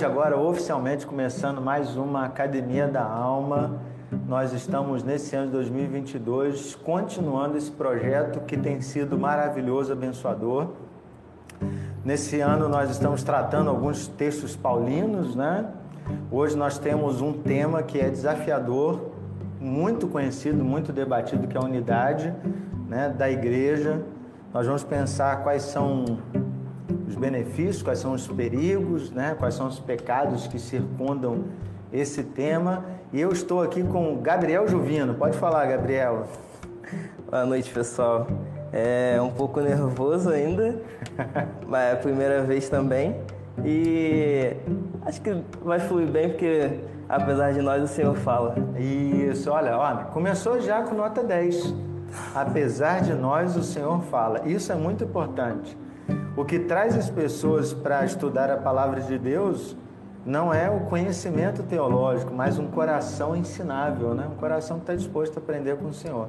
Noite, agora oficialmente começando mais uma Academia da Alma. Nós estamos nesse ano de 2022 continuando esse projeto que tem sido maravilhoso, abençoador. Nesse ano nós estamos tratando alguns textos paulinos, né? Hoje nós temos um tema que é desafiador, muito conhecido, muito debatido, que é a unidade né, da igreja. Nós vamos pensar quais são os benefícios, quais são os perigos, né? quais são os pecados que circundam esse tema. E eu estou aqui com Gabriel Juvino. Pode falar, Gabriel. Boa noite, pessoal. É um pouco nervoso ainda, mas é a primeira vez também. E acho que vai fluir bem porque apesar de nós o Senhor fala. Isso, olha, olha, começou já com nota 10. Apesar de nós o Senhor fala. Isso é muito importante. O que traz as pessoas para estudar a palavra de Deus não é o conhecimento teológico, mas um coração ensinável, né? um coração que está disposto a aprender com o Senhor.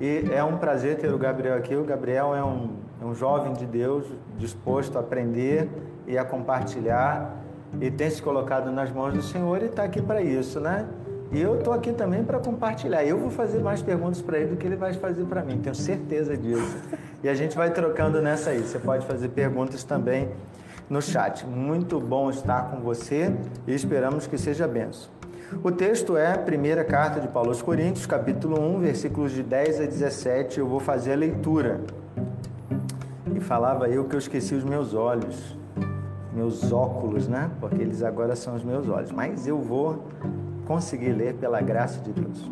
E é um prazer ter o Gabriel aqui. O Gabriel é um, é um jovem de Deus, disposto a aprender e a compartilhar, e tem se colocado nas mãos do Senhor e está aqui para isso, né? E eu estou aqui também para compartilhar. Eu vou fazer mais perguntas para ele do que ele vai fazer para mim, tenho certeza disso. E a gente vai trocando nessa aí. Você pode fazer perguntas também no chat. Muito bom estar com você e esperamos que seja benção. O texto é a primeira carta de Paulo aos Coríntios, capítulo 1, versículos de 10 a 17. Eu vou fazer a leitura. E falava eu que eu esqueci os meus olhos, meus óculos, né? Porque eles agora são os meus olhos. Mas eu vou conseguir ler pela graça de Deus.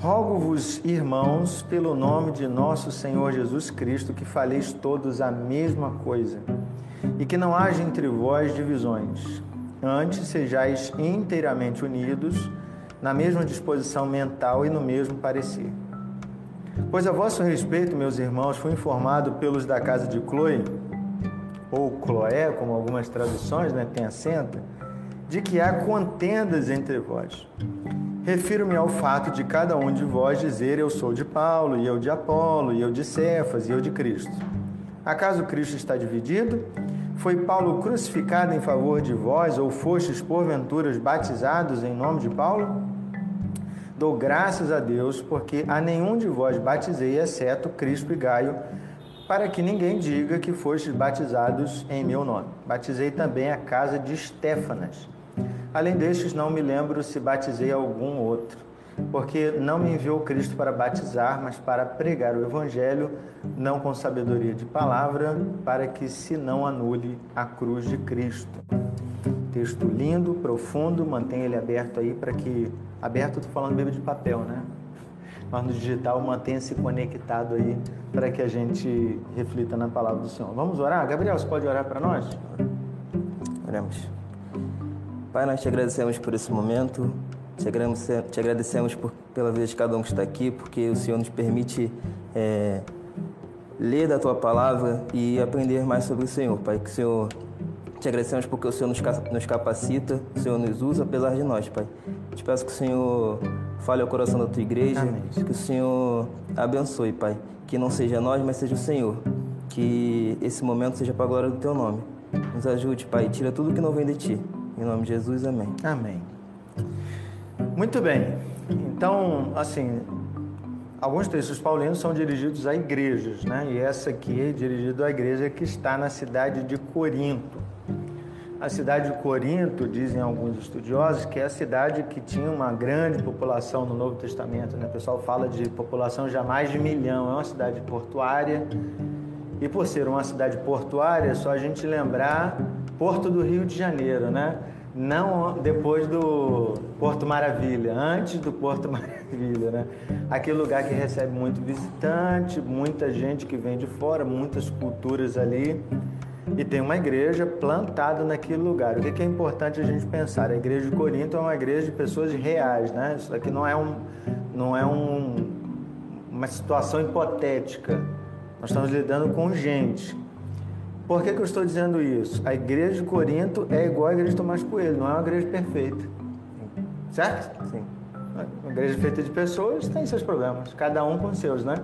Rogo-vos, irmãos, pelo nome de nosso Senhor Jesus Cristo, que faleis todos a mesma coisa, e que não haja entre vós divisões. Antes sejais inteiramente unidos, na mesma disposição mental e no mesmo parecer. Pois a vosso respeito, meus irmãos, fui informado pelos da casa de Chloe, ou Chloé, como algumas traduções né, tem acento, de que há contendas entre vós. Refiro-me ao fato de cada um de vós dizer eu sou de Paulo, e eu de Apolo, e eu de Cefas, e eu de Cristo. Acaso Cristo está dividido? Foi Paulo crucificado em favor de vós, ou fostes porventura batizados em nome de Paulo? Dou graças a Deus, porque a nenhum de vós batizei, exceto Cristo e Gaio, para que ninguém diga que fostes batizados em meu nome. Batizei também a casa de Estéfanas Além destes, não me lembro se batizei algum outro, porque não me enviou Cristo para batizar, mas para pregar o Evangelho, não com sabedoria de palavra, para que se não anule a cruz de Cristo. Texto lindo, profundo, mantenha ele aberto aí para que. Aberto, estou falando mesmo de papel, né? Mas no digital, mantenha-se conectado aí para que a gente reflita na palavra do Senhor. Vamos orar? Gabriel, você pode orar para nós? Oremos. Pai, nós te agradecemos por esse momento, te agradecemos, te agradecemos por, pela vida de cada um que está aqui, porque o Senhor nos permite é, ler da tua palavra e aprender mais sobre o Senhor, Pai. Que o Senhor te agradecemos porque o Senhor nos, capacita, o Senhor nos usa apesar de nós, Pai. Te peço que o Senhor fale ao coração da tua igreja, Amém. que o Senhor abençoe, Pai. Que não seja nós, mas seja o Senhor. Que esse momento seja para a glória do teu nome. Nos ajude, Pai. Tira tudo que não vem de ti. Em nome de Jesus, amém. Amém. Muito bem. Então, assim, alguns textos paulinos são dirigidos a igrejas, né? E essa aqui é dirigida à igreja que está na cidade de Corinto. A cidade de Corinto, dizem alguns estudiosos, que é a cidade que tinha uma grande população no Novo Testamento. Né? O pessoal fala de população já mais de milhão. É uma cidade portuária. E por ser uma cidade portuária, é só a gente lembrar Porto do Rio de Janeiro, né? Não depois do Porto Maravilha, antes do Porto Maravilha, né? Aquele lugar que recebe muito visitante, muita gente que vem de fora, muitas culturas ali. E tem uma igreja plantada naquele lugar. O que é importante a gente pensar? A igreja de Corinto é uma igreja de pessoas reais, né? Isso aqui não é, um, não é um, uma situação hipotética. Nós estamos lidando com gente. Por que, que eu estou dizendo isso? A igreja de Corinto é igual à igreja de Tomás Coelho, não é uma igreja perfeita. Certo? Sim. Uma igreja feita de pessoas tem seus problemas, cada um com seus, né?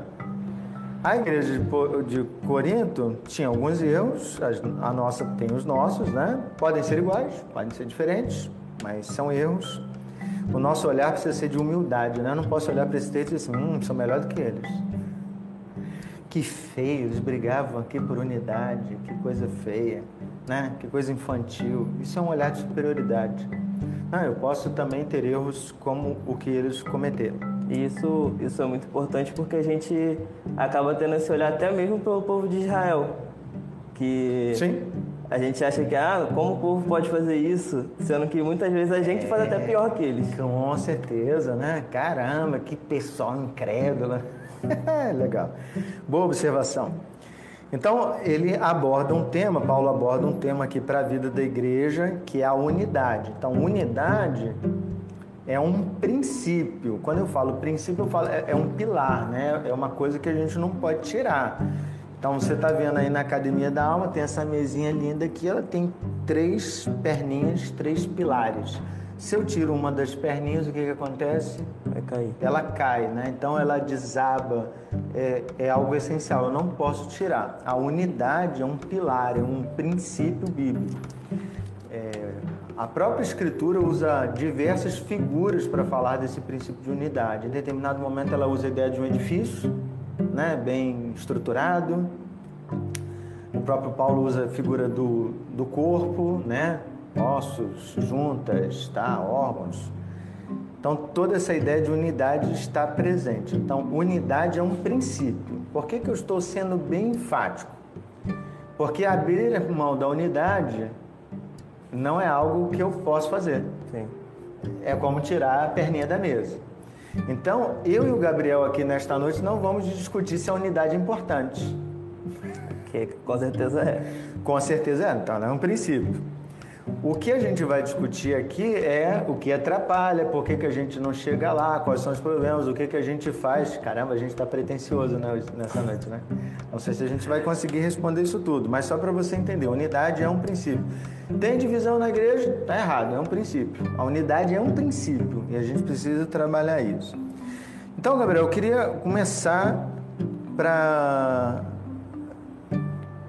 A igreja de Corinto tinha alguns erros, a nossa tem os nossos, né? Podem ser iguais, podem ser diferentes, mas são erros. O nosso olhar precisa ser de humildade, né? Eu não posso olhar para esse texto e dizer assim, hum, sou melhor do que eles. Que feio, eles brigavam aqui por unidade, que coisa feia, né? Que coisa infantil. Isso é um olhar de superioridade. Não, eu posso também ter erros como o que eles cometeram. E isso, isso é muito importante porque a gente acaba tendo esse olhar até mesmo pelo povo de Israel. Que Sim. a gente acha que, ah, como o povo pode fazer isso? Sendo que muitas vezes a gente faz até pior que eles. Com certeza, né? Caramba, que pessoal incrédulo. Legal. Boa observação. Então, ele aborda um tema, Paulo aborda um tema aqui para a vida da igreja, que é a unidade. Então, unidade é um princípio. Quando eu falo princípio, eu falo é, é um pilar, né? É uma coisa que a gente não pode tirar. Então você está vendo aí na Academia da Alma, tem essa mesinha linda aqui, ela tem três perninhas, três pilares. Se eu tiro uma das perninhas, o que, que acontece? Vai cair. Ela cai, né? Então ela desaba, é, é algo essencial, eu não posso tirar. A unidade é um pilar, é um princípio bíblico. É, a própria Escritura usa diversas figuras para falar desse princípio de unidade. Em determinado momento, ela usa a ideia de um edifício, né, bem estruturado. O próprio Paulo usa a figura do, do corpo, né, ossos, juntas, tá, órgãos. Então, toda essa ideia de unidade está presente. Então, unidade é um princípio. Por que, que eu estou sendo bem enfático? Porque abrir mão da unidade não é algo que eu posso fazer. Sim. É como tirar a perninha da mesa. Então, eu e o Gabriel aqui nesta noite não vamos discutir se a unidade é importante. Que com certeza é. Com certeza é, então é um princípio. O que a gente vai discutir aqui é o que atrapalha, por que, que a gente não chega lá, quais são os problemas, o que, que a gente faz. Caramba, a gente está pretencioso né, nessa noite, né? Não sei se a gente vai conseguir responder isso tudo, mas só para você entender, unidade é um princípio. Tem divisão na igreja? Está errado, é um princípio. A unidade é um princípio e a gente precisa trabalhar isso. Então, Gabriel, eu queria começar para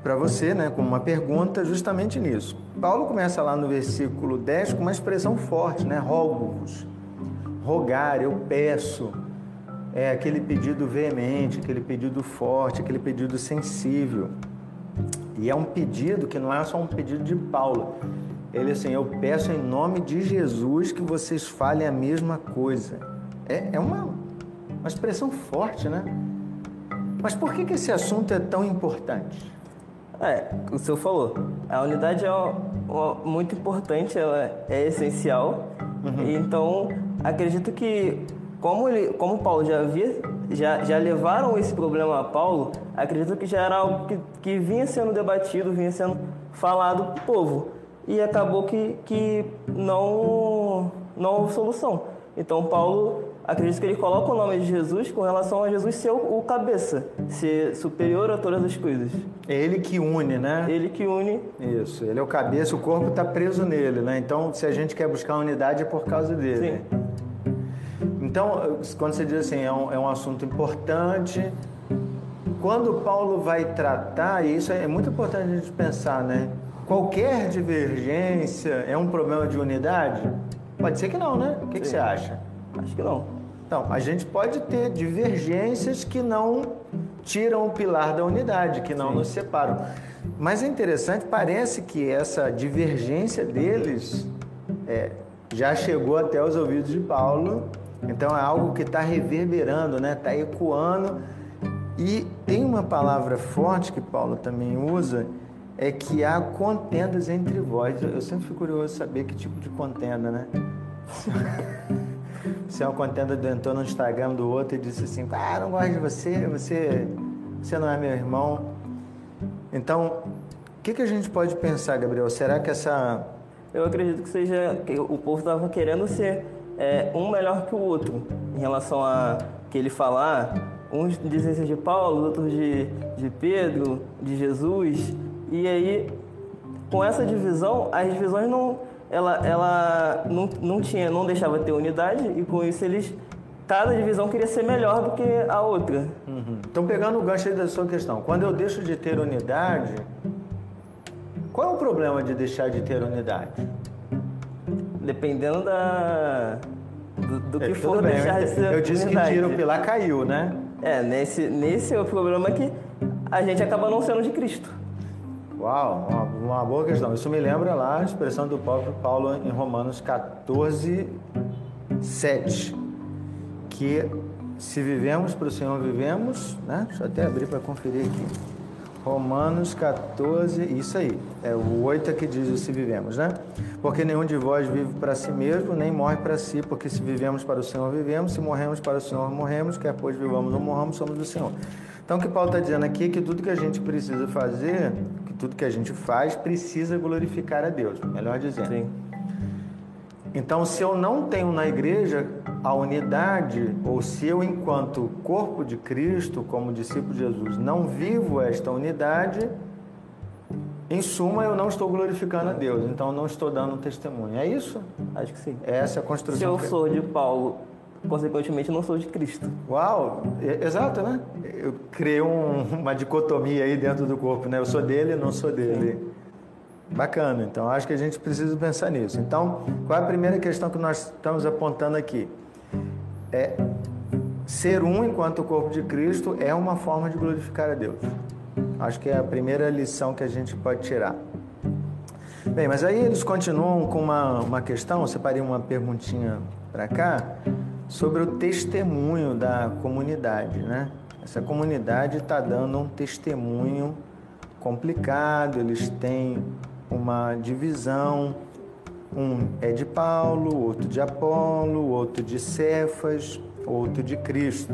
para você, né, com uma pergunta justamente nisso. Paulo começa lá no versículo 10 com uma expressão forte, né? Rogo-vos. Rogar, eu peço. É aquele pedido veemente, aquele pedido forte, aquele pedido sensível. E é um pedido que não é só um pedido de Paulo. Ele assim, eu peço em nome de Jesus que vocês falem a mesma coisa. É, é uma, uma expressão forte, né? Mas por que, que esse assunto é tão importante? É, o senhor falou. A unidade é muito importante, ela é essencial. Uhum. Então, acredito que como ele, como Paulo já havia, já, já levaram esse problema a Paulo, acredito que já era algo que, que vinha sendo debatido, vinha sendo falado para o povo. E acabou que, que não, não houve solução. Então, Paulo acredito que ele coloca o nome de Jesus com relação a Jesus ser o, cabeça, ser superior a todas as coisas. É ele que une, né? Ele que une. Isso, ele é o cabeça, o corpo está preso nele, né? Então, se a gente quer buscar unidade é por causa dele. Sim. Então, quando você diz assim, é um, é um assunto importante, quando Paulo vai tratar, e isso é muito importante a gente pensar, né? Qualquer divergência é um problema de unidade? Pode ser que não, né? O que, que você acha? Acho que não. Então, a gente pode ter divergências que não tiram o pilar da unidade, que não Sim. nos separam. Mas é interessante, parece que essa divergência deles é, já chegou até os ouvidos de Paulo, então é algo que está reverberando, né? está ecoando. E tem uma palavra forte que Paulo também usa, é que há contendas entre vós. Eu sempre fico curioso saber que tipo de contenda, né? Uma contenda entrou no Instagram do outro e disse assim, ah, não gosto de você, você, você não é meu irmão. Então, o que, que a gente pode pensar, Gabriel? Será que essa... Eu acredito que seja que o povo estava querendo ser é, um melhor que o outro em relação a que ele falar. Uns dizem ser de Paulo, outros de, de Pedro, de Jesus. E aí, com essa divisão, as divisões não ela, ela não, não tinha, não deixava ter unidade e com isso eles cada divisão queria ser melhor do que a outra. Uhum. Então, pegando o gancho aí da sua questão, quando eu deixo de ter unidade, qual é o problema de deixar de ter unidade? Dependendo da. Do, do É, que for bem, deixar de eu, ser eu disse que unidade. tira o pilar caiu, né? É, nesse, nesse é o problema que a gente acaba não sendo de Cristo. Uau, uma, uma boa questão. Isso me lembra lá a expressão do próprio Paulo em Romanos 14, 7. Que se vivemos para o Senhor, vivemos, né? Deixa eu até abrir para conferir aqui. Romanos 14, isso aí. É o 8 que diz se vivemos, né? Porque nenhum de vós vive para si mesmo, nem morre para si, porque se vivemos para o Senhor, vivemos, se morremos para o Senhor, morremos, quer pois vivamos ou morramos, somos do Senhor. Então o que Paulo está dizendo aqui é que tudo que a gente precisa fazer, tudo que a gente faz, precisa glorificar a Deus, melhor dizendo. Sim. Então, se eu não tenho na igreja a unidade, ou se eu, enquanto corpo de Cristo, como discípulo de Jesus, não vivo esta unidade, em suma, eu não estou glorificando a Deus, então não estou dando testemunho. É isso? Acho que sim. Essa é a Se construção. eu que- sou de Paulo, consequentemente não sou de Cristo. Uau, exato, né? Eu criei um- uma dicotomia aí dentro do corpo, né? Eu sou dele, não sou dele. Bacana, então acho que a gente precisa pensar nisso. Então, qual é a primeira questão que nós estamos apontando aqui? É ser um enquanto o corpo de Cristo é uma forma de glorificar a Deus. Acho que é a primeira lição que a gente pode tirar. Bem, mas aí eles continuam com uma, uma questão, eu separei uma perguntinha para cá, sobre o testemunho da comunidade, né? Essa comunidade está dando um testemunho complicado, eles têm uma divisão, um é de Paulo, outro de Apolo, outro de Cefas, outro de Cristo.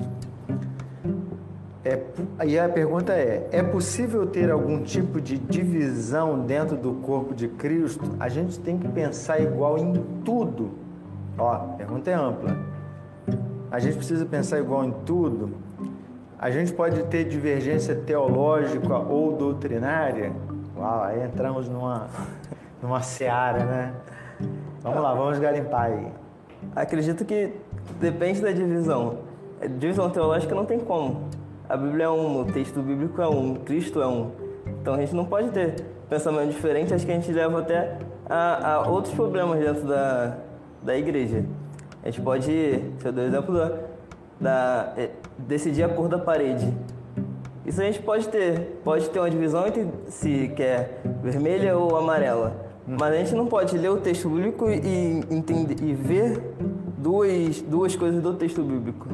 É, e a pergunta é: é possível ter algum tipo de divisão dentro do corpo de Cristo? A gente tem que pensar igual em tudo. Ó, a pergunta é ampla. A gente precisa pensar igual em tudo. A gente pode ter divergência teológica ou doutrinária. Uau, aí entramos numa, numa seara, né? Vamos lá, vamos garimpar aí. Acredito que depende da divisão. A divisão teológica não tem como. A Bíblia é um, o texto bíblico é um, Cristo é um. Então a gente não pode ter pensamento diferente, acho que a gente leva até a, a outros problemas dentro da, da igreja. A gente pode, se eu dou o exemplo da, da é, decidir a cor da parede. Isso a gente pode ter, pode ter uma divisão entre se quer vermelha ou amarela. Mas a gente não pode ler o texto bíblico e, entender, e ver duas, duas coisas do texto bíblico.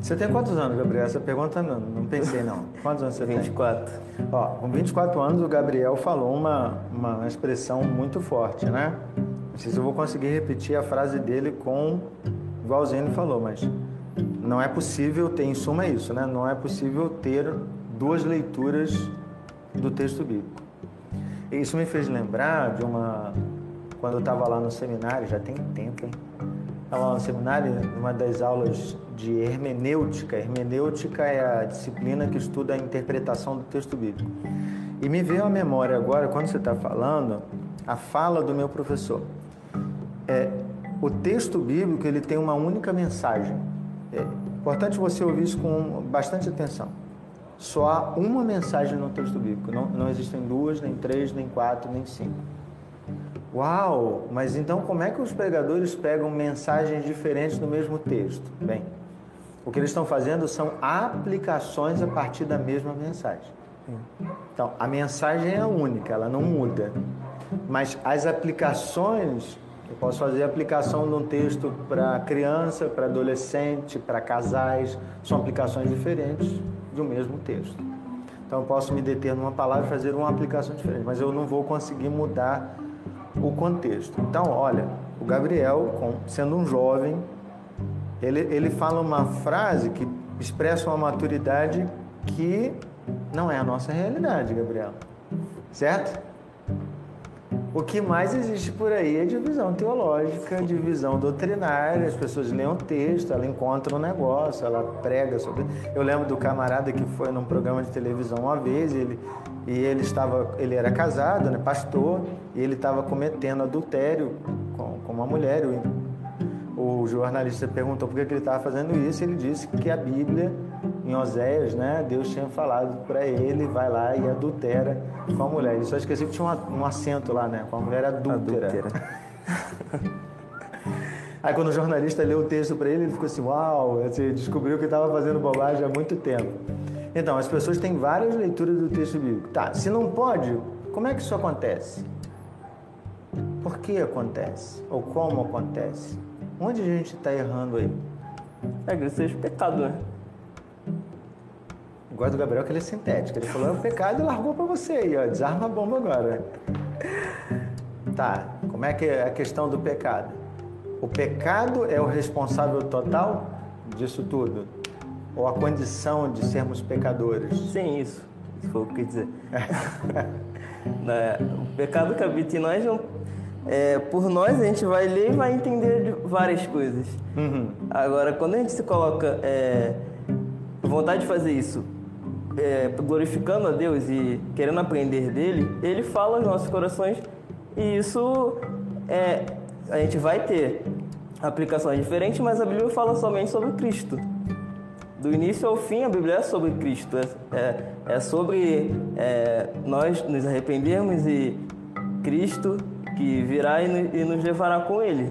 Você tem quantos anos, Gabriel? Essa pergunta não, não pensei não. Quantos anos você tem? 24. Ó, com 24 anos o Gabriel falou uma, uma expressão muito forte, né? Sei se eu vou conseguir repetir a frase dele com igualzinho ele falou, mas não é possível ter, em suma é isso, né? Não é possível ter duas leituras do texto bíblico. E Isso me fez lembrar de uma quando eu estava lá no seminário, já tem tempo, hein? Estava lá no seminário, numa das aulas de hermenêutica. Hermenêutica é a disciplina que estuda a interpretação do texto bíblico. E me veio à memória agora, quando você está falando, a fala do meu professor. É, o texto bíblico ele tem uma única mensagem. É importante você ouvir isso com bastante atenção. Só há uma mensagem no texto bíblico. Não, não existem duas, nem três, nem quatro, nem cinco. Uau! Mas então como é que os pregadores pegam mensagens diferentes no mesmo texto? Bem, o que eles estão fazendo são aplicações a partir da mesma mensagem. Então, a mensagem é única, ela não muda. Mas as aplicações, eu posso fazer aplicação de um texto para criança, para adolescente, para casais, são aplicações diferentes de um mesmo texto. Então, eu posso me deter numa palavra e fazer uma aplicação diferente, mas eu não vou conseguir mudar o contexto. Então, olha, o Gabriel, sendo um jovem, ele, ele fala uma frase que expressa uma maturidade que não é a nossa realidade, Gabriel. Certo? O que mais existe por aí é divisão teológica, divisão doutrinária. As pessoas leem o texto, ela encontra um negócio, ela prega sobre. Eu lembro do camarada que foi num programa de televisão uma vez, ele, e ele estava, ele era casado, né, pastor, e ele estava cometendo adultério com, com uma mulher. O, o jornalista perguntou por que ele estava fazendo isso, e ele disse que a Bíblia em Oséias, né? Deus tinha falado para ele, vai lá e adultera com a mulher. Ele só esqueceu que tinha um, um acento lá, né? Com a mulher adúltera. adúltera. Aí quando o jornalista leu o texto para ele, ele ficou assim, uau, assim, descobriu que estava fazendo bobagem há muito tempo. Então, as pessoas têm várias leituras do texto bíblico. Tá, se não pode, como é que isso acontece? Por que acontece? Ou como acontece? Onde a gente está errando aí? É que seja pecado, né? Gosto do Gabriel que ele é sintético. Ele falou, é um pecado e largou para você aí, ó. Desarma a bomba agora. Tá, como é que é a questão do pecado? O pecado é o responsável total disso tudo? Ou a condição de sermos pecadores? Sim, isso. Isso foi o que eu quis dizer. Né, o pecado que habita em nós não é, por nós a gente vai ler e vai entender várias coisas. Uhum. Agora, quando a gente se coloca é, vontade de fazer isso, é, glorificando a Deus e querendo aprender dele, ele fala aos nossos corações e isso é, a gente vai ter aplicações diferentes, mas a Bíblia fala somente sobre Cristo. Do início ao fim, a Bíblia é sobre Cristo, é, é, é sobre é, nós nos arrependermos e Cristo que virá e, nos levará com Ele.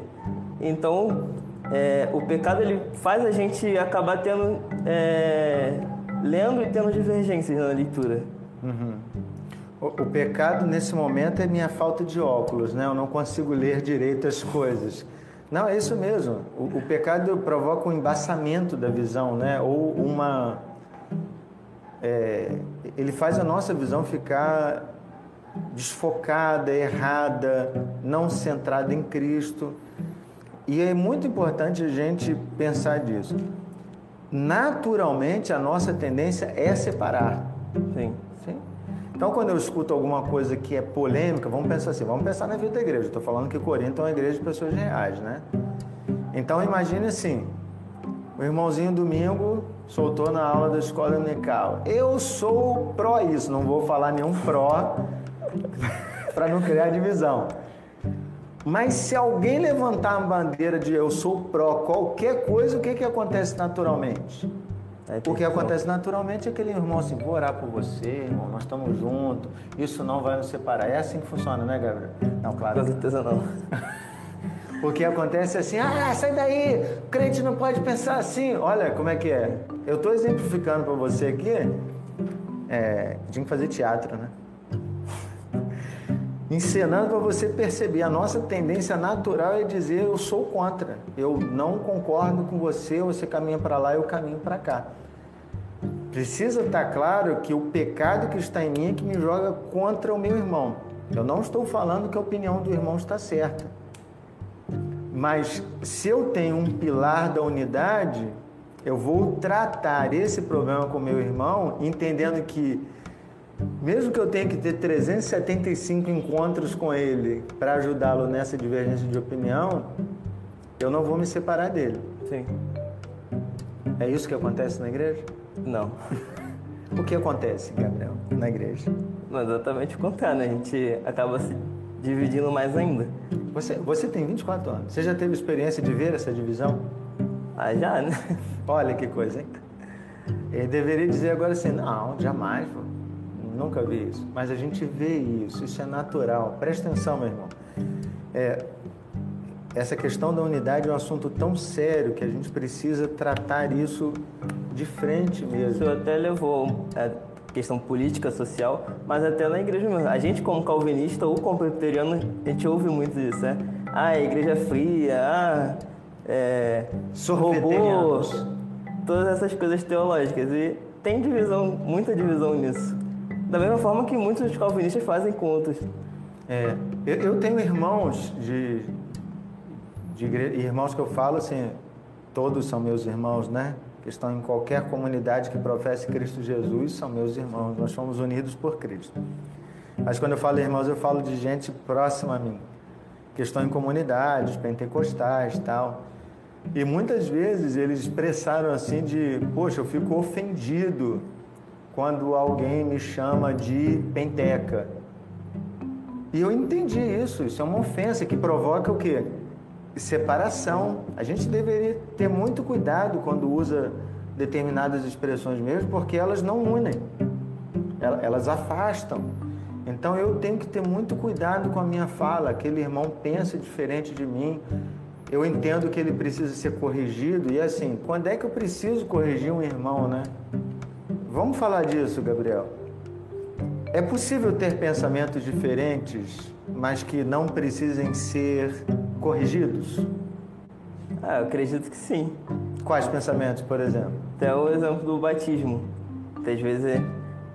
Então, é, o pecado ele faz a gente acabar tendo é, lendo e tendo divergências na leitura. Uhum. O, o, pecado nesse momento é minha falta de óculos, né? Eu não consigo ler direito as coisas. Não, é isso mesmo. O, o pecado provoca um embaçamento da visão, né? Ou uma. É, ele faz a nossa visão ficar desfocada, errada, não centrada em Cristo. E é muito importante a gente pensar disso. Naturalmente, a nossa tendência é separar. Sim. Sim? Então, quando eu escuto alguma coisa que é polêmica, vamos pensar assim, vamos pensar na vida da igreja. Estou falando que Corinto é uma igreja de pessoas reais, né? Então, imagine assim, o irmãozinho domingo soltou na aula da escola dominical. Eu sou pró isso, não vou falar nenhum pró para não criar divisão. Mas se alguém levantar a bandeira de eu sou pró qualquer coisa, o que, que acontece naturalmente? O que acontece naturalmente é aquele irmão assim, vou orar por você, irmão, nós estamos juntos, isso não vai nos separar. É assim que funciona, né, Gabriel? Não, claro. Com certeza não. O que acontece é assim, ah, sai daí, o crente não pode pensar assim. Olha como é que é. Eu estou exemplificando para você aqui, é, tinha que fazer teatro, né? Encenando para você perceber. A nossa tendência natural é dizer eu sou contra, eu não concordo com você, você caminha para lá, eu caminho para cá. Precisa estar tá claro que o pecado que está em mim é que me joga contra o meu irmão. Eu não estou falando que a opinião do irmão está certa. Mas se eu tenho um pilar da unidade, eu vou tratar esse problema com meu irmão, entendendo que mesmo que eu tenha que ter 375 encontros com ele para ajudá-lo nessa divergência de opinião, eu não vou me separar dele. Sim. É isso que acontece na igreja? Não. O que acontece, Gabriel, na igreja? Não, exatamente o contrário, né? A gente acaba se dividindo mais ainda. Você, você tem 24 anos. Você já teve experiência de ver essa divisão? Ah, já, né? Olha que coisa, hein? Ele deveria dizer agora assim, não, jamais, pô nunca vi isso, mas a gente vê isso, isso é natural. Presta atenção, meu irmão. É, essa questão da unidade é um assunto tão sério que a gente precisa tratar isso de frente mesmo. Isso até levou a questão política, social, mas até na igreja mesmo. A gente, como calvinista ou como presbiteriano, a gente ouve muito isso, né? Ah, a igreja é fria, ah, é, robô, todas essas coisas teológicas. E tem divisão, muita divisão nisso. Da mesma forma que muitos calvinistas fazem contas. É, eu, eu tenho irmãos de, de irmãos que eu falo assim, todos são meus irmãos, né? Que estão em qualquer comunidade que professe Cristo Jesus, são meus irmãos. Nós somos unidos por Cristo. Mas quando eu falo irmãos, eu falo de gente próxima a mim, que estão em comunidades pentecostais, tal. E muitas vezes eles expressaram assim de, poxa, eu fico ofendido quando alguém me chama de penteca. E eu entendi isso, isso é uma ofensa que provoca o quê? Separação. A gente deveria ter muito cuidado quando usa determinadas expressões mesmo, porque elas não unem, elas afastam. Então eu tenho que ter muito cuidado com a minha fala. Aquele irmão pensa diferente de mim, eu entendo que ele precisa ser corrigido. E assim, quando é que eu preciso corrigir um irmão, né? Vamos falar disso, Gabriel. É possível ter pensamentos diferentes, mas que não precisem ser corrigidos? Ah, eu acredito que sim. Quais pensamentos, por exemplo? Até o exemplo do batismo. Às vezes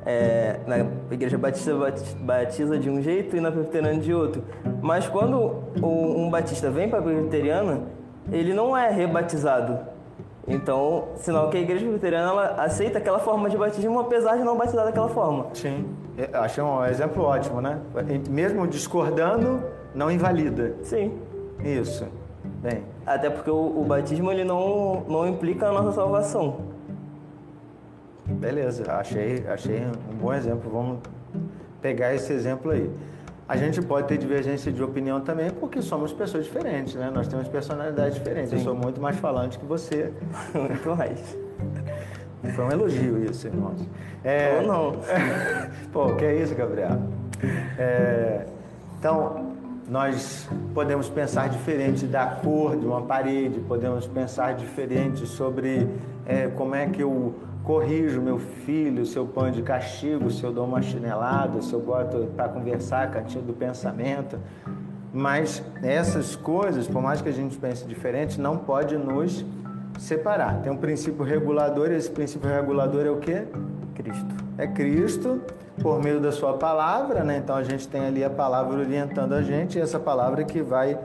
é, na igreja batista batiza de um jeito e na presbiteriana de outro. Mas quando um batista vem para a presbiteriana, ele não é rebatizado. Então, sinal que a igreja presbiteriana ela aceita aquela forma de batismo, apesar de não batizar daquela forma. Sim, achei um exemplo ótimo, né? Mesmo discordando, não invalida. Sim. Isso. Bem. Até porque o, o batismo ele não, não implica a nossa salvação. Beleza, achei, achei um bom exemplo. Vamos pegar esse exemplo aí. A gente pode ter divergência de opinião também porque somos pessoas diferentes, né? Nós temos personalidades diferentes. Sim. Eu sou muito mais falante que você. Muito mais. Foi um elogio isso, irmãos. É... Ou não. Pô, que é isso, Gabriel? É... Então, nós podemos pensar diferente da cor de uma parede, podemos pensar diferente sobre é, como é que eu corrijo meu filho se eu ponho de castigo, se eu dou uma chinelada, se eu boto para conversar, cantinho do pensamento. Mas essas coisas, por mais que a gente pense diferente, não pode nos separar. Tem um princípio regulador, e esse princípio regulador é o quê? Cristo. É Cristo por meio da sua palavra, né? Então a gente tem ali a palavra orientando a gente, e essa palavra que vai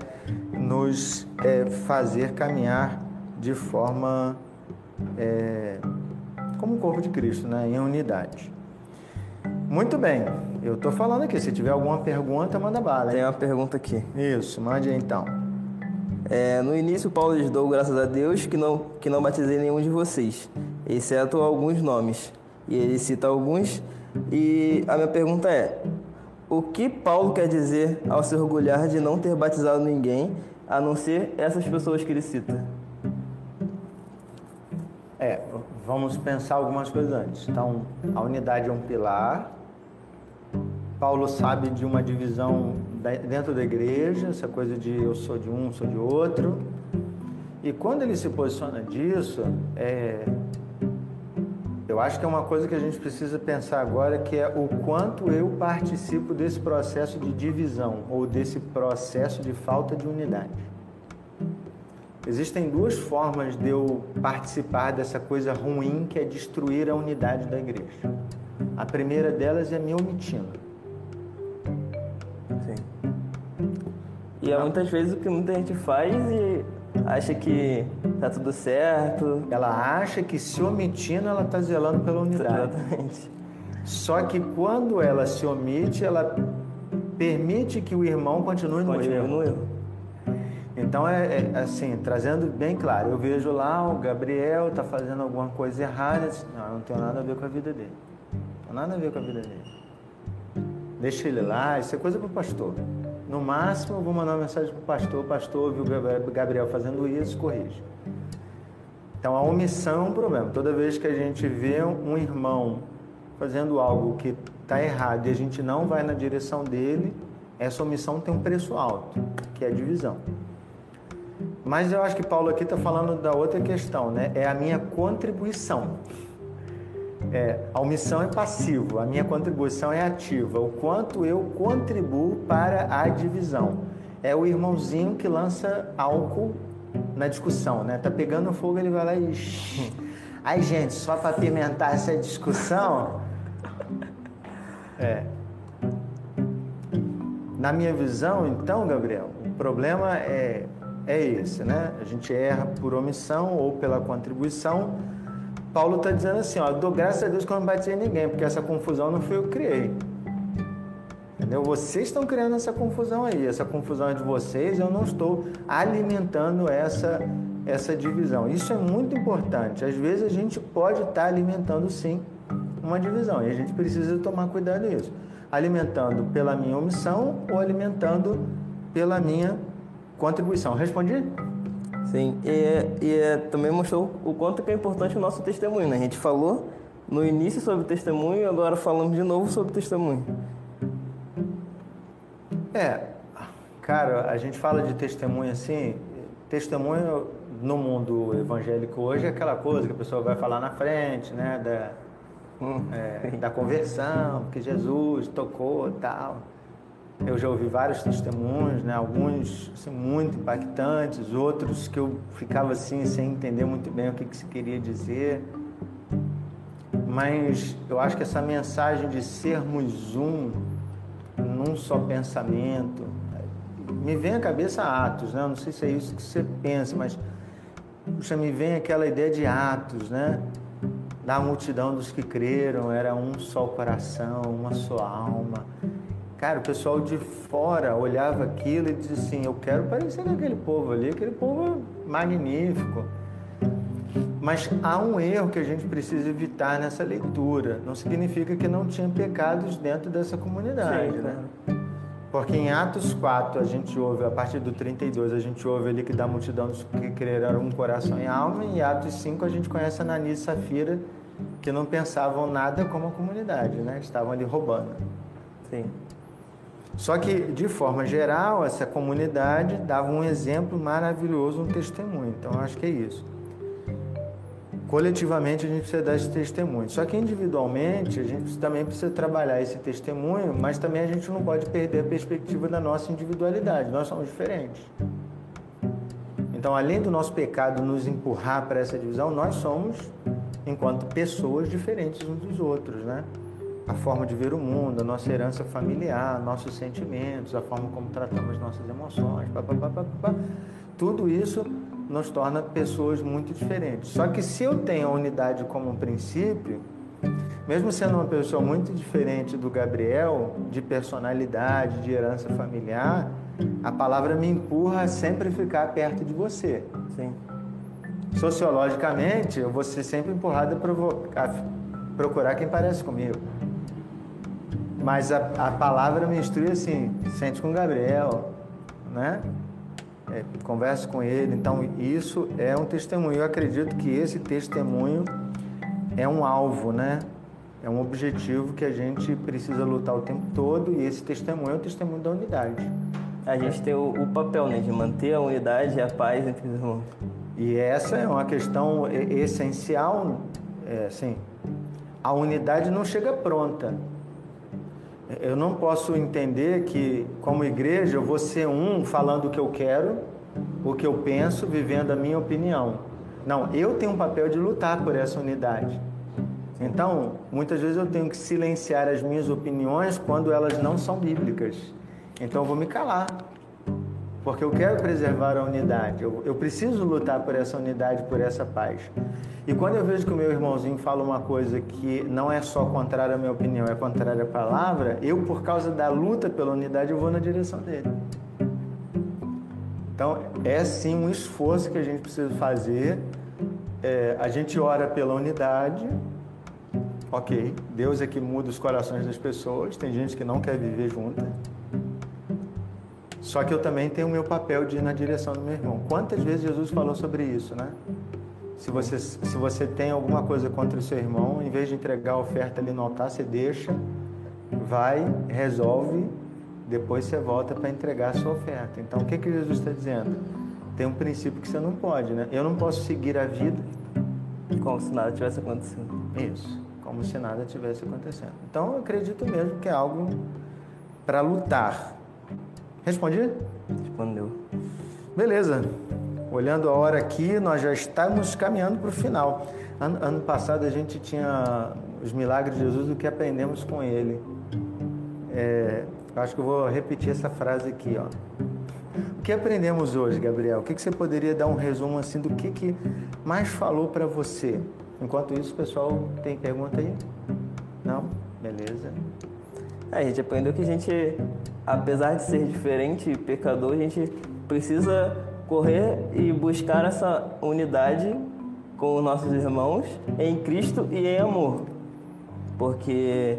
nos é, fazer caminhar de forma é, como o corpo de Cristo, né? em unidade. Muito bem, eu estou falando aqui. Se tiver alguma pergunta, manda bala. Hein? Tem uma pergunta aqui. Isso, mande aí então. É, no início, Paulo lhes dou graças a Deus que não, que não batizei nenhum de vocês, exceto alguns nomes. E ele cita alguns. E a minha pergunta é: o que Paulo quer dizer ao se orgulhar de não ter batizado ninguém, a não ser essas pessoas que ele cita? Vamos pensar algumas coisas antes. Então, a unidade é um pilar. Paulo sabe de uma divisão dentro da igreja, essa coisa de eu sou de um, sou de outro. E quando ele se posiciona disso, é, eu acho que é uma coisa que a gente precisa pensar agora, que é o quanto eu participo desse processo de divisão ou desse processo de falta de unidade. Existem duas formas de eu participar dessa coisa ruim que é destruir a unidade da igreja. A primeira delas é me omitindo. Sim. E é muitas vezes o que muita gente faz e acha que tá tudo certo. Ela acha que se omitindo ela está zelando pela unidade. Exatamente. Só que quando ela se omite, ela permite que o irmão continue no continue erro. No erro. Então é, é, assim, trazendo bem claro, eu vejo lá o Gabriel está fazendo alguma coisa errada, não, não tem nada a ver com a vida dele. Não tem nada a ver com a vida dele. Deixa ele lá, isso é coisa para o pastor. No máximo, eu vou mandar uma mensagem para o pastor, o pastor viu o Gabriel fazendo isso, corrige. Então a omissão é um problema. Toda vez que a gente vê um irmão fazendo algo que está errado e a gente não vai na direção dele, essa omissão tem um preço alto, que é a divisão. Mas eu acho que Paulo aqui está falando da outra questão, né? É a minha contribuição. É, a omissão é passivo, a minha contribuição é ativa. O quanto eu contribuo para a divisão. É o irmãozinho que lança álcool na discussão, né? Tá pegando fogo, ele vai lá e. Ai, gente, só para pimentar essa discussão. É. Na minha visão, então, Gabriel, o problema é é esse, né? A gente erra por omissão ou pela contribuição. Paulo está dizendo assim, ó, dou graças a Deus que eu não batizei ninguém, porque essa confusão não foi eu que criei. Entendeu? Vocês estão criando essa confusão aí, essa confusão é de vocês, eu não estou alimentando essa essa divisão. Isso é muito importante. Às vezes a gente pode estar tá alimentando sim uma divisão e a gente precisa tomar cuidado nisso. Alimentando pela minha omissão ou alimentando pela minha Contribuição. Respondi? Sim, e, é, e é, também mostrou o quanto é importante o nosso testemunho, né? A gente falou no início sobre testemunho e agora falamos de novo sobre testemunho. É, cara, a gente fala de testemunho assim, testemunho no mundo evangélico hoje é aquela coisa que a pessoa vai falar na frente, né, da, hum. é, da conversão, que Jesus tocou tal. Eu já ouvi vários testemunhos, né, alguns assim, muito impactantes, outros que eu ficava assim sem entender muito bem o que, que se queria dizer. Mas eu acho que essa mensagem de sermos um, num só pensamento, me vem à cabeça Atos, né? Eu não sei se é isso que você pensa, mas puxa, me vem aquela ideia de Atos, né? Da multidão dos que creram, era um só coração, uma só alma. Cara, o pessoal de fora olhava aquilo e dizia assim: Eu quero parecer com aquele povo ali, aquele povo magnífico. Mas há um erro que a gente precisa evitar nessa leitura. Não significa que não tinha pecados dentro dessa comunidade, Sim, né? Porque em Atos 4, a gente ouve, a partir do 32, a gente ouve ali que da multidão dos que creram um coração e alma, e em Atos 5 a gente conhece Ananias e Safira, que não pensavam nada como a comunidade, né? Estavam ali roubando. Sim. Só que, de forma geral, essa comunidade dava um exemplo maravilhoso, um testemunho. Então, acho que é isso coletivamente a gente precisa dar esse testemunho. Só que individualmente a gente também precisa trabalhar esse testemunho, mas também a gente não pode perder a perspectiva da nossa individualidade. Nós somos diferentes. Então, além do nosso pecado nos empurrar para essa divisão, nós somos, enquanto pessoas, diferentes uns dos outros, né? A forma de ver o mundo, a nossa herança familiar, nossos sentimentos, a forma como tratamos nossas emoções, pá, pá, pá, pá, tudo isso nos torna pessoas muito diferentes. Só que se eu tenho a unidade como um princípio, mesmo sendo uma pessoa muito diferente do Gabriel, de personalidade, de herança familiar, a palavra me empurra a sempre ficar perto de você. Sim. Sociologicamente, eu vou ser sempre empurrado a, a procurar quem parece comigo. Mas a, a palavra me instrui assim, sente com o Gabriel, né? é, converse com ele. Então, isso é um testemunho. Eu acredito que esse testemunho é um alvo, né? É um objetivo que a gente precisa lutar o tempo todo e esse testemunho é o testemunho da unidade. A gente tem o, o papel né, de manter a unidade e a paz entre os irmãos. E essa é uma questão essencial. É, assim, a unidade não chega pronta. Eu não posso entender que, como igreja, eu vou ser um falando o que eu quero, o que eu penso, vivendo a minha opinião. Não, eu tenho um papel de lutar por essa unidade. Então, muitas vezes eu tenho que silenciar as minhas opiniões quando elas não são bíblicas. Então, eu vou me calar porque eu quero preservar a unidade, eu, eu, preciso lutar por essa unidade, por essa paz. E quando eu vejo que o meu irmãozinho fala uma coisa que não é só contrária à minha opinião, é contrária à palavra, eu, por causa da luta pela unidade, eu vou na direção dele. Então, é sim um esforço que a gente precisa fazer. É, a gente ora pela unidade, ok. Deus é que muda os corações das pessoas, tem gente que não quer viver junto. Só que eu também tenho o meu papel de ir na direção do meu irmão. Quantas vezes Jesus falou sobre isso, né? Se você, se você tem alguma coisa contra o seu irmão, em vez de entregar a oferta ali no altar, você deixa, vai, resolve, depois você volta para entregar a sua oferta. Então, o que, que Jesus está dizendo? Tem um princípio que você não pode, né? Eu não posso seguir a vida como se nada tivesse acontecendo. Isso, como se nada tivesse acontecendo. Então, eu acredito mesmo que é algo para lutar, Respondi? Respondeu. Beleza. Olhando a hora aqui, nós já estamos caminhando para o final. Ano, ano, passado a gente tinha os milagres de Jesus, o que aprendemos com ele. É, acho que eu vou repetir essa frase aqui, ó. O que aprendemos hoje, Gabriel? O que, que você poderia dar um resumo assim do que, que mais falou para você? Enquanto isso, pessoal tem pergunta aí? Não? Beleza. É, a gente aprendeu que a gente apesar de ser diferente, pecador, a gente precisa correr e buscar essa unidade com os nossos irmãos em Cristo e em amor. Porque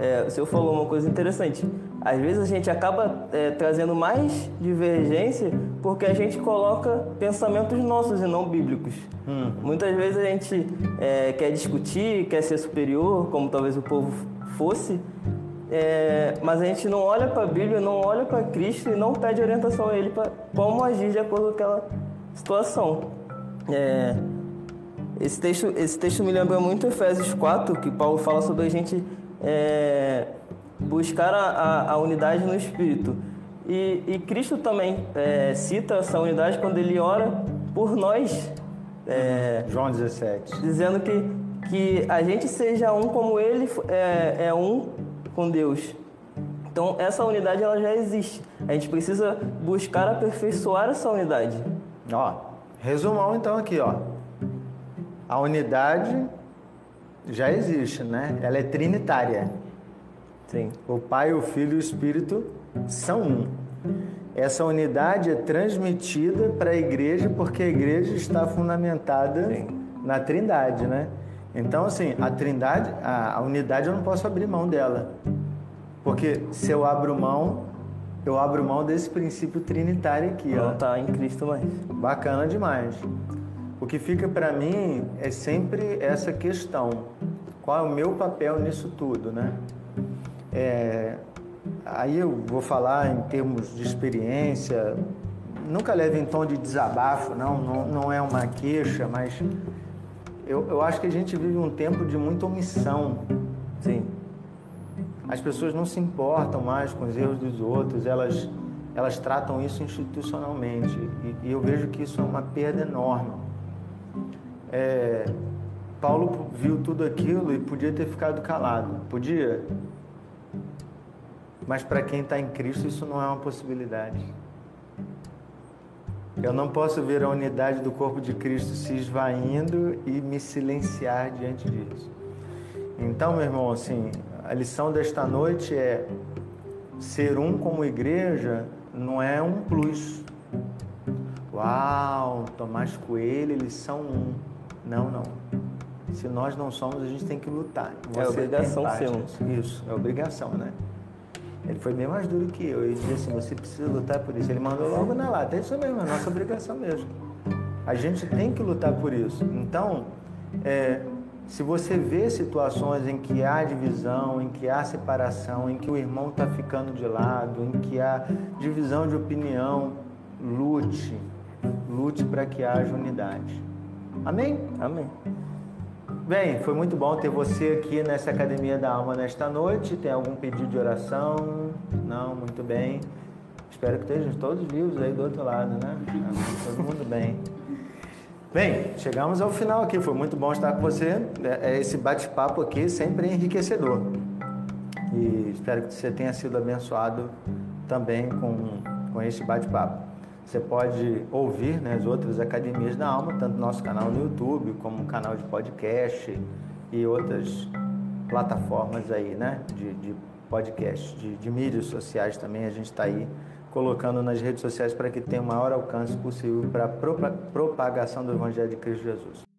é, o Senhor falou uma coisa interessante. às vezes a gente acaba é, trazendo mais divergência porque a gente coloca pensamentos nossos e não bíblicos. Hum. Muitas vezes a gente é, quer discutir, quer ser superior, como talvez o povo fosse, é, mas a gente não olha para a Bíblia, não olha para Cristo e não pede orientação a Ele para como agir de acordo com aquela situação. É, esse, texto, esse texto me lembra muito Efésios 4, que Paulo fala sobre a gente é, buscar a, a, a, unidade no Espírito. E, e Cristo também é, cita essa unidade quando ele ora por nós. É, João 17. Dizendo que, que a gente seja um como ele é, é um com Deus. Então, essa unidade ela já existe. A gente precisa buscar aperfeiçoar essa unidade. Ó, resumão então aqui, ó. A unidade já existe, né? Ela é trinitária. Sim. O Pai, o Filho e o Espírito são um. Essa unidade é transmitida para a igreja porque a igreja está fundamentada Sim. na Trindade, né? Então, assim, a Trindade, a, a unidade eu não posso abrir mão dela. Porque se eu abro mão, eu abro mão desse princípio trinitário aqui, não ó. Não tá em Cristo mais. Bacana demais. O que fica para mim é sempre essa questão: qual é o meu papel nisso tudo, né? É, aí eu vou falar em termos de experiência, nunca leve em tom de desabafo, não, não, não é uma queixa, mas eu, eu acho que a gente vive um tempo de muita omissão. Sim. As pessoas não se importam mais com os erros dos outros, elas, elas tratam isso institucionalmente. E, e eu vejo que isso é uma perda enorme. É, Paulo viu tudo aquilo e podia ter ficado calado. Podia. Mas para quem está em Cristo, isso não é uma possibilidade. Eu não posso ver a unidade do corpo de Cristo se esvaindo e me silenciar diante disso. Então, meu irmão, assim, a lição desta noite é ser um como igreja não é um plus. Uau, Tomás Coelho, eles são um. Não, não. Se nós não somos, a gente tem que lutar. Você é obrigação ser Isso, é obrigação, né? Ele foi bem mais duro que eu. Ele disse assim: você precisa lutar por isso. Ele mandou logo na lata. É isso mesmo, é nossa obrigação mesmo. A gente tem que lutar por isso. Então, é, se você vê situações em que há divisão, em que há separação, em que o irmão está ficando de lado, em que há divisão de opinião, lute. Lute para que haja unidade. Amém? Amém. Bem, foi muito bom ter você aqui nessa Academia da Alma nesta noite. Tem algum pedido de oração? Não? Muito bem. Espero que estejam todos vivos aí do outro lado, né? Todo mundo bem. Bem, chegamos ao final aqui. Foi muito bom estar com você. É, é esse bate-papo aqui sempre enriquecedor. E espero que você tenha sido abençoado também com, com este bate-papo. Você pode ouvir né, as outras academias da alma, tanto no nosso canal no YouTube, como o canal de podcast e outras plataformas aí, né, de, de podcast, de, de mídias sociais também. A gente está aí colocando nas redes sociais para que tenha o maior alcance possível para a propagação do Evangelho de Cristo Jesus.